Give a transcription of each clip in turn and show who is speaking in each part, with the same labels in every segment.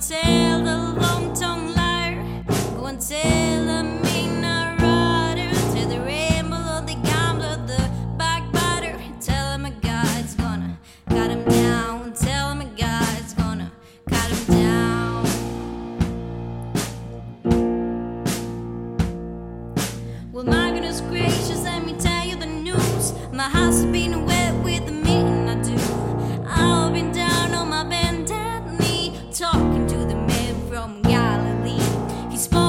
Speaker 1: tell the long tongue liar. Go and tell the mean rider. Tell the ramble of the gambler, the backbiter. Tell him a God's gonna cut him down. Tell him a God's gonna cut him down. Well, my goodness gracious, let me tell you the news. My house has been away. He's.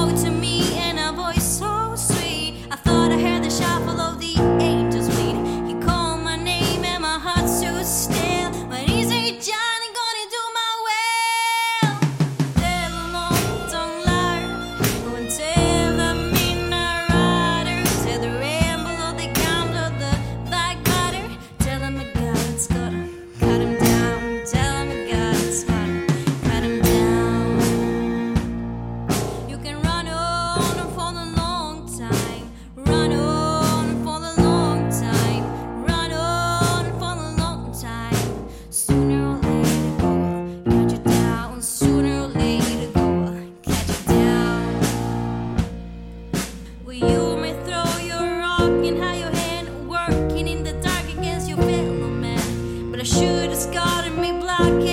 Speaker 1: scarred me black.